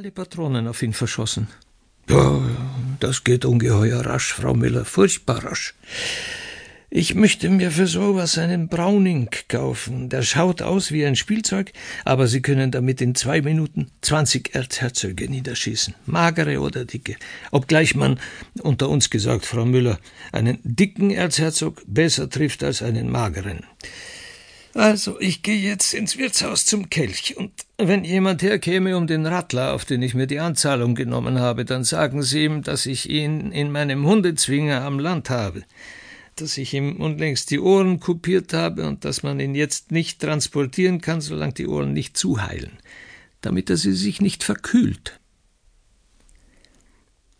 alle Patronen auf ihn verschossen. Ja, das geht ungeheuer rasch, Frau Müller, furchtbar rasch. Ich möchte mir für sowas einen Browning kaufen. Der schaut aus wie ein Spielzeug, aber Sie können damit in zwei Minuten zwanzig Erzherzöge niederschießen. Magere oder dicke. Obgleich man, unter uns gesagt, Frau Müller, einen dicken Erzherzog besser trifft als einen mageren. Also, ich gehe jetzt ins Wirtshaus zum Kelch, und wenn jemand herkäme um den Rattler, auf den ich mir die Anzahlung genommen habe, dann sagen Sie ihm, dass ich ihn in meinem Hundezwinger am Land habe dass ich ihm unlängst die Ohren kopiert habe und dass man ihn jetzt nicht transportieren kann, solange die Ohren nicht zuheilen, damit er sie sich nicht verkühlt.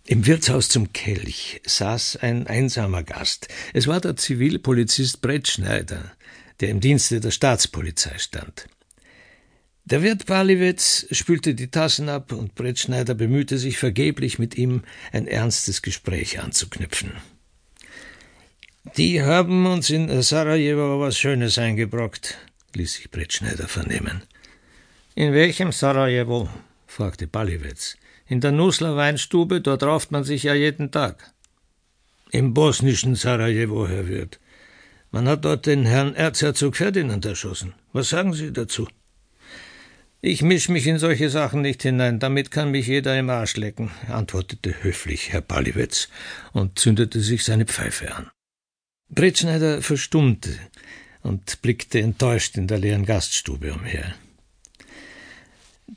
Im Wirtshaus zum Kelch saß ein einsamer Gast. Es war der Zivilpolizist Brettschneider, der im Dienste der Staatspolizei stand. Der Wirt Paliwitz spülte die Tassen ab und Brettschneider bemühte sich vergeblich, mit ihm ein ernstes Gespräch anzuknüpfen. Die haben uns in Sarajevo was Schönes eingebrockt, ließ sich Brettschneider vernehmen. In welchem Sarajevo? fragte Baliwitz. In der Nusler Weinstube, dort rauft man sich ja jeden Tag. Im bosnischen Sarajevo, Herr Wirt. Man hat dort den Herrn Erzherzog Ferdinand erschossen. Was sagen Sie dazu? Ich misch mich in solche Sachen nicht hinein, damit kann mich jeder im Arsch lecken, antwortete höflich Herr Baliwitz und zündete sich seine Pfeife an. Brettschneider verstummte und blickte enttäuscht in der leeren Gaststube umher.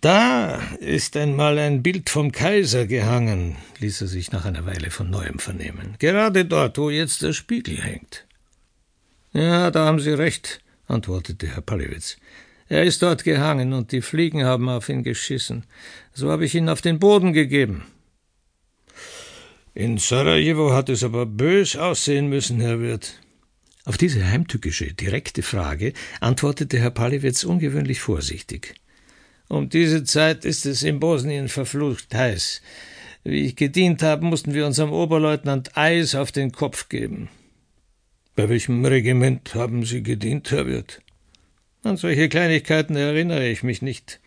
Da ist einmal ein Bild vom Kaiser gehangen, ließ er sich nach einer Weile von neuem vernehmen. Gerade dort, wo jetzt der Spiegel hängt. Ja, da haben Sie recht, antwortete Herr Pallewitz. Er ist dort gehangen und die Fliegen haben auf ihn geschissen. So habe ich ihn auf den Boden gegeben. In Sarajevo hat es aber bös aussehen müssen, Herr Wirt. Auf diese heimtückische, direkte Frage antwortete Herr Palewitz ungewöhnlich vorsichtig. Um diese Zeit ist es in Bosnien verflucht heiß. Wie ich gedient habe, mussten wir unserem Oberleutnant Eis auf den Kopf geben. Bei welchem Regiment haben Sie gedient, Herr Wirt? An solche Kleinigkeiten erinnere ich mich nicht.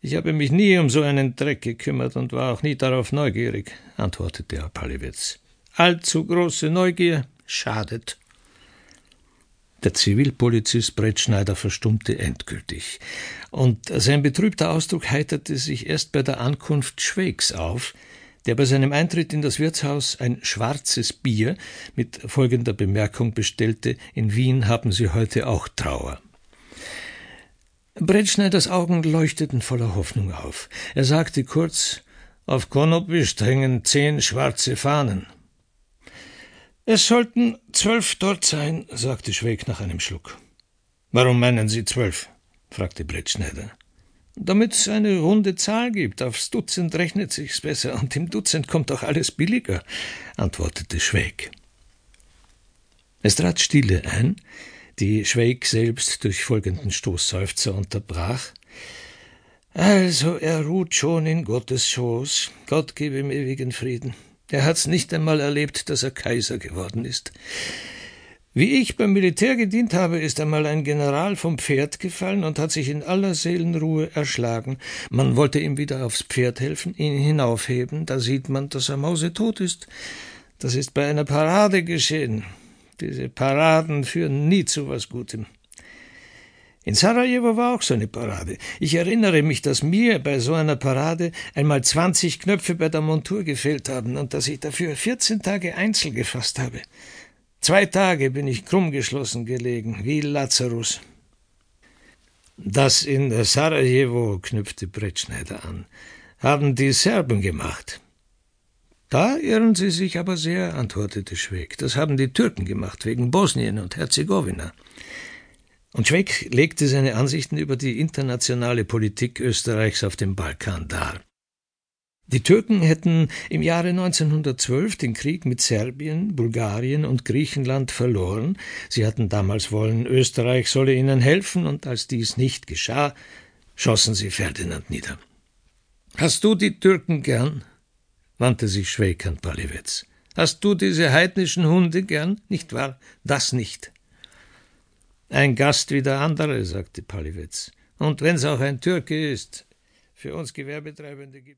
Ich habe mich nie um so einen Dreck gekümmert und war auch nie darauf neugierig, antwortete Herr Pallewitz. Allzu große Neugier schadet. Der Zivilpolizist Brettschneider verstummte endgültig, und sein betrübter Ausdruck heiterte sich erst bei der Ankunft Schwegs auf, der bei seinem Eintritt in das Wirtshaus ein schwarzes Bier mit folgender Bemerkung bestellte In Wien haben Sie heute auch Trauer. Brettschneiders Augen leuchteten voller Hoffnung auf. Er sagte kurz Auf Konopist hängen zehn schwarze Fahnen. Es sollten zwölf dort sein, sagte Schweig nach einem Schluck. Warum meinen Sie zwölf? fragte Brettschneider. Damit es eine runde Zahl gibt. Aufs Dutzend rechnet sich's besser, und im Dutzend kommt auch alles billiger, antwortete Schweig. Es trat Stille ein, die Schweig selbst durch folgenden Stoßseufzer unterbrach. Also, er ruht schon in Gottes Schoß. Gott gebe ihm ewigen Frieden. Er hat's nicht einmal erlebt, dass er Kaiser geworden ist. Wie ich beim Militär gedient habe, ist einmal ein General vom Pferd gefallen und hat sich in aller Seelenruhe erschlagen. Man wollte ihm wieder aufs Pferd helfen, ihn hinaufheben, da sieht man, dass er mausetot ist. Das ist bei einer Parade geschehen. Diese Paraden führen nie zu was Gutem. In Sarajevo war auch so eine Parade. Ich erinnere mich, dass mir bei so einer Parade einmal zwanzig Knöpfe bei der Montur gefehlt haben und dass ich dafür vierzehn Tage Einzel gefasst habe. Zwei Tage bin ich krummgeschlossen gelegen, wie Lazarus. Das in Sarajevo, knüpfte Brettschneider an, haben die Serben gemacht. Da irren Sie sich aber sehr, antwortete Schweig. Das haben die Türken gemacht, wegen Bosnien und Herzegowina. Und Schweig legte seine Ansichten über die internationale Politik Österreichs auf dem Balkan dar. Die Türken hätten im Jahre 1912 den Krieg mit Serbien, Bulgarien und Griechenland verloren. Sie hatten damals wollen, Österreich solle ihnen helfen, und als dies nicht geschah, schossen sie Ferdinand nieder. Hast du die Türken gern? wandte sich Schweig an Palewitz. Hast du diese heidnischen Hunde gern, nicht wahr? Das nicht. Ein Gast wie der andere, sagte Palewitz. Und wenn's auch ein Türke ist, für uns Gewerbetreibende gibt